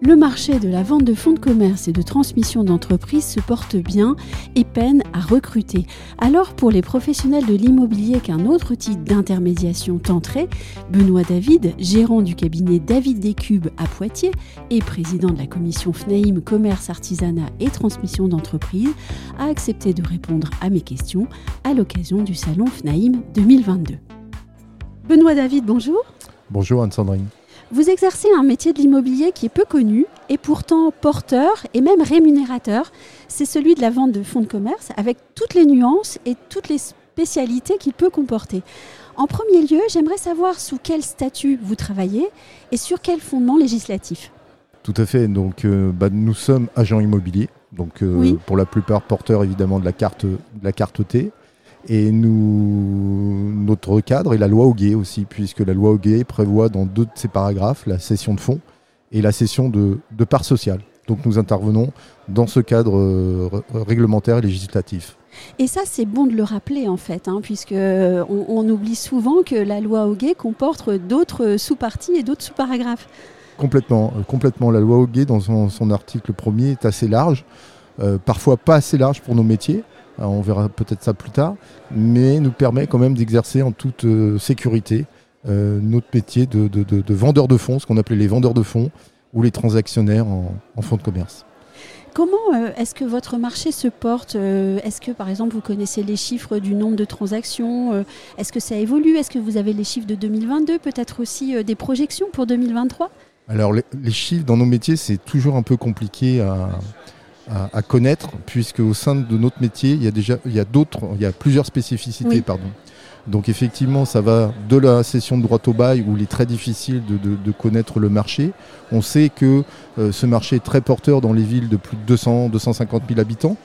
Le marché de la vente de fonds de commerce et de transmission d'entreprise se porte bien et peine à recruter. Alors pour les professionnels de l'immobilier qu'un autre type d'intermédiation tenterait, Benoît David, gérant du cabinet David Descubes à Poitiers et président de la commission FNAIM Commerce, Artisanat et Transmission d'entreprise, a accepté de répondre à mes questions à l'occasion du salon FNAIM 2022. Benoît David, bonjour. Bonjour Anne-Sandrine. Vous exercez un métier de l'immobilier qui est peu connu et pourtant porteur et même rémunérateur. C'est celui de la vente de fonds de commerce avec toutes les nuances et toutes les spécialités qu'il peut comporter. En premier lieu, j'aimerais savoir sous quel statut vous travaillez et sur quel fondement législatif. Tout à fait. Donc, euh, bah, nous sommes agents immobiliers. Donc, euh, Oui. pour la plupart porteurs évidemment de la carte, de la carte T. Et nous, notre cadre est la loi Auguet aussi, puisque la loi Auguet prévoit dans deux de ses paragraphes la cession de fonds et la cession de, de parts sociales. Donc nous intervenons dans ce cadre euh, réglementaire et législatif. Et ça, c'est bon de le rappeler en fait, hein, puisque euh, on, on oublie souvent que la loi Hoguet comporte d'autres sous-parties et d'autres sous-paragraphes. Complètement, euh, complètement. La loi Auguet, dans son, son article premier, est assez large, euh, parfois pas assez large pour nos métiers. Euh, on verra peut-être ça plus tard, mais nous permet quand même d'exercer en toute euh, sécurité euh, notre métier de, de, de- de vendeur de fonds, ce qu'on appelait les vendeurs de fonds ou les transactionnaires en, en fonds de commerce. Comment euh, est-ce que votre marché se porte Euh, Est-ce que par exemple vous connaissez les chiffres du nombre de transactions Euh, Est-ce que ça évolue Est-ce que vous avez les chiffres de 2022 Peut-être aussi des projections pour 2023 Alors les, les chiffres dans nos métiers, c'est toujours un peu compliqué à, à- à connaître, puisque au sein de notre métier, il y a déjà il y a d'autres, il y a plusieurs spécificités, Oui. pardon. Donc effectivement, ça va de la session de droit au bail où il est très difficile de, de- de connaître le marché. On sait que euh, ce marché est très porteur dans les villes de plus de 200, 250 000 habitants.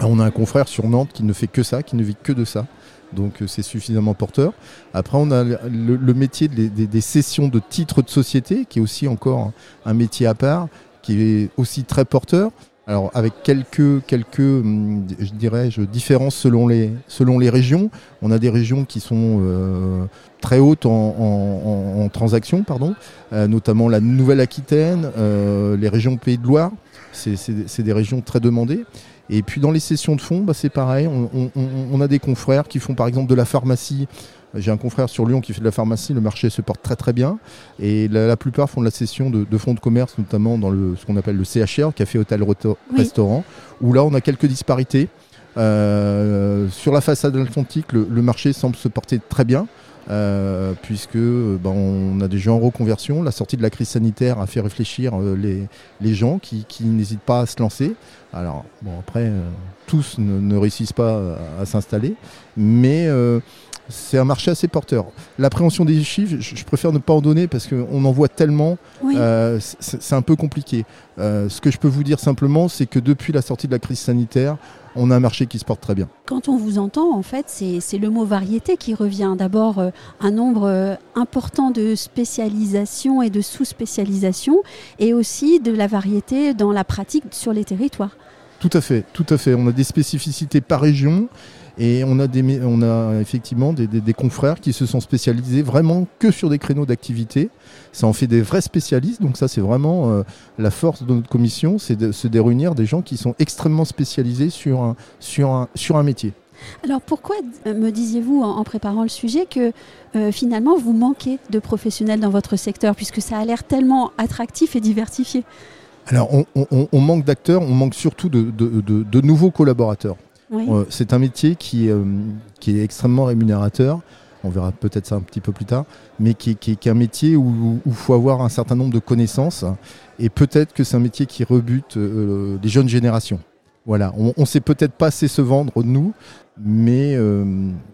On a un confrère sur Nantes qui ne fait que ça, qui ne vit que de ça. Donc euh, c'est suffisamment porteur. Après, on a le, le métier des, des- des cessions de titres de société, qui est aussi encore un métier à part, qui est aussi très porteur. Alors avec quelques, quelques hum, je dirais, différences selon les, selon les régions. On a des régions qui sont euh, très hautes en, en, en- transactions, pardon, euh, notamment la Nouvelle-Aquitaine, euh, les régions Pays de Loire. C'est- des régions très demandées. Et puis dans les sessions de fonds, bah, c'est pareil. On- on- on a des confrères qui font par exemple de la pharmacie. J'ai un confrère sur Lyon qui fait de la pharmacie. Le marché se porte très très bien. Et la, la plupart font de la session de, de fonds de commerce, notamment dans le, ce qu'on appelle le CHR, café hôtel Oui. restaurant, où là on a quelques disparités. Euh, sur la façade atlantique, le, le marché semble se porter très bien. euh, puisque ben, on a des gens en reconversion. La sortie de la crise sanitaire a fait réfléchir euh, les, les gens qui, qui n'hésitent pas à se lancer. Alors, bon, après, euh, tous ne, ne réussissent pas à, à s'installer, mais c'est un marché assez porteur. L'appréhension des chiffres, je, préfère ne pas en donner parce qu'on en voit tellement, Oui. euh, c'est un peu compliqué. Euh, ce que je peux vous dire simplement, c'est que depuis la sortie de la crise sanitaire, on a un marché qui se porte très bien. Quand on vous entend, en fait, c'est le mot variété qui revient. D'abord, euh, un nombre euh, important de spécialisation et de sous-spécialisation, et aussi de la variété dans la pratique sur les territoires. Tout à fait, tout à fait. On a des spécificités par région et on a, effectivement des, confrères qui se sont spécialisés vraiment que sur des créneaux d'activité. Ça en fait des vrais spécialistes, donc ça c'est vraiment euh, la force de notre commission, c'est de se réunir des gens qui sont extrêmement spécialisés sur un, métier. Alors pourquoi euh, me disiez-vous en, en préparant le sujet que euh, finalement vous manquez de professionnels dans votre secteur, puisque ça a l'air tellement attractif et diversifié? Alors on, on- on manque d'acteurs, on manque surtout de, de- de- de nouveaux collaborateurs. Oui. Euh, c'est un métier qui, euh, qui est extrêmement rémunérateur. On verra peut-être ça un petit peu plus tard, mais qui est un métier où il faut avoir un certain nombre de connaissances. Et peut-être que c'est un métier qui rebute euh, les jeunes générations. Voilà, on ne sait peut-être pas assez se vendre, nous, mais euh,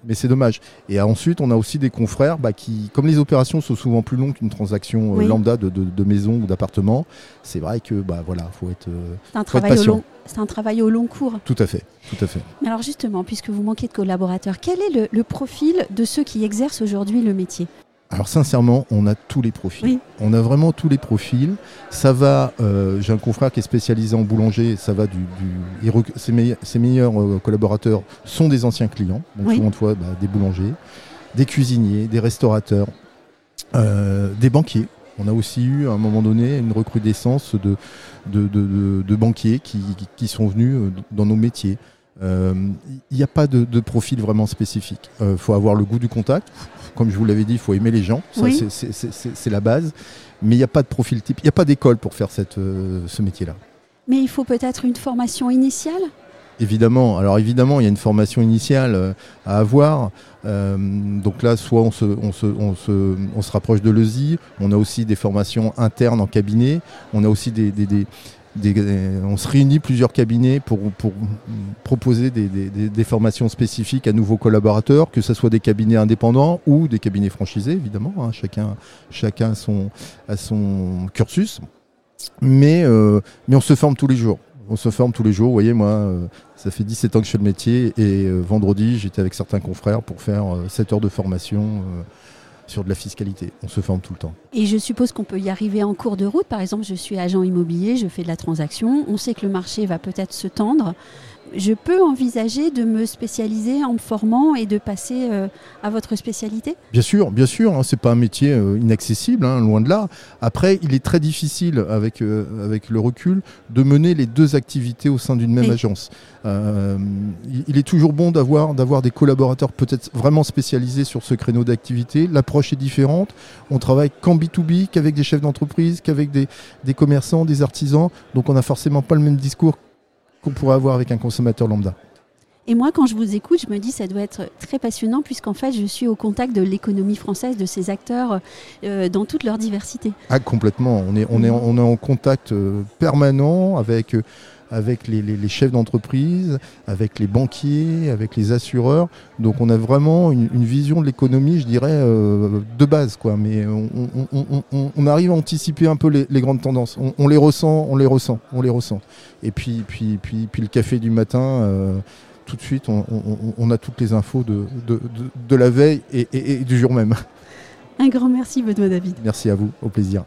mais c'est dommage. Et ensuite, on a aussi des confrères bah, qui, comme les opérations sont souvent plus longues qu'une transaction euh, lambda de, maison ou d'appartement, c'est vrai que bah voilà, faut être, euh, c'est un, travail au long, c'est un travail au long cours. Tout à fait, tout à fait. Alors justement, puisque vous manquez de collaborateurs, quel est le profil de ceux qui exercent aujourd'hui le métier? Alors sincèrement, on a tous les profils. On a vraiment tous les profils. Ça va, euh, j'ai un confrère qui est spécialisé en boulanger, ça va du... ses, meilleurs, euh, collaborateurs sont des anciens clients, donc souvent de fois bah, des boulangers, des cuisiniers, des restaurateurs, euh, des banquiers. On a aussi eu à un moment donné une recrudescence de, de, banquiers qui, sont venus dans nos métiers. Il n'y a pas de, profil vraiment spécifique. Il faut avoir le goût du contact, comme je vous l'avais dit, il faut aimer les gens. C'est la base. Mais il n'y a pas de profil type. Il n'y a pas d'école pour faire cette, euh, ce métier-là. Mais il faut peut-être une formation initiale? Évidemment. Alors évidemment, il y a une formation initiale euh, à avoir. Euh, donc là, soit on se, on se, on se, on se rapproche de l'ESI, on a aussi des formations internes en cabinet, on a aussi des, des on se réunit plusieurs cabinets pour, proposer des, formations spécifiques à nouveaux collaborateurs, que ce soit des cabinets indépendants ou des cabinets franchisés, évidemment. Hein. chacun chacun a son cursus. Mais, euh, mais on se forme tous les jours. On se forme tous les jours. Vous voyez, moi, euh, ça fait 17 ans que je fais le métier et euh, vendredi, j'étais avec certains confrères pour faire 7 heures de formation sur de la fiscalité. On se forme tout le temps. Et je suppose qu'on peut y arriver en cours de route. Par exemple, je suis agent immobilier, je fais de la transaction. On sait que le marché va peut-être se tendre je peux envisager de me spécialiser en me formant et de passer euh, à votre spécialité? Bien sûr, bien sûr, hein, c'est pas un métier euh, inaccessible, hein, loin de là. Après, il est très difficile avec, euh, avec le recul de mener les deux activités au sein d'une même agence. il est toujours bon d'avoir d'avoir des collaborateurs peut-être vraiment spécialisés sur ce créneau d'activité. L'approche est différente. On travaille qu'en B2B, qu'avec des chefs d'entreprise, qu'avec des, des commerçants, des artisans. Donc on n'a forcément pas le même discours qu'on pourrait avoir avec un consommateur lambda. Et moi, quand je vous écoute, je me dis ça doit être très passionnant puisqu'en fait, je suis au contact de l'économie française, de ces acteurs euh, dans toute leur diversité. Ah, complètement. On est, on est, on est en contact euh, permanent avec euh, avec les, chefs d'entreprise, avec les banquiers, avec les assureurs. Donc on a vraiment une, vision de l'économie, je dirais, euh, de base. Quoi. Mais on, arrive à anticiper un peu les, grandes tendances. On, les ressent, on les ressent, on les ressent. Et puis, puis, puis, puis le café du matin, euh, tout de suite, on, a toutes les infos de, de, la veille et, et, du jour même. Un grand merci, Benoît David. Merci à vous, au plaisir.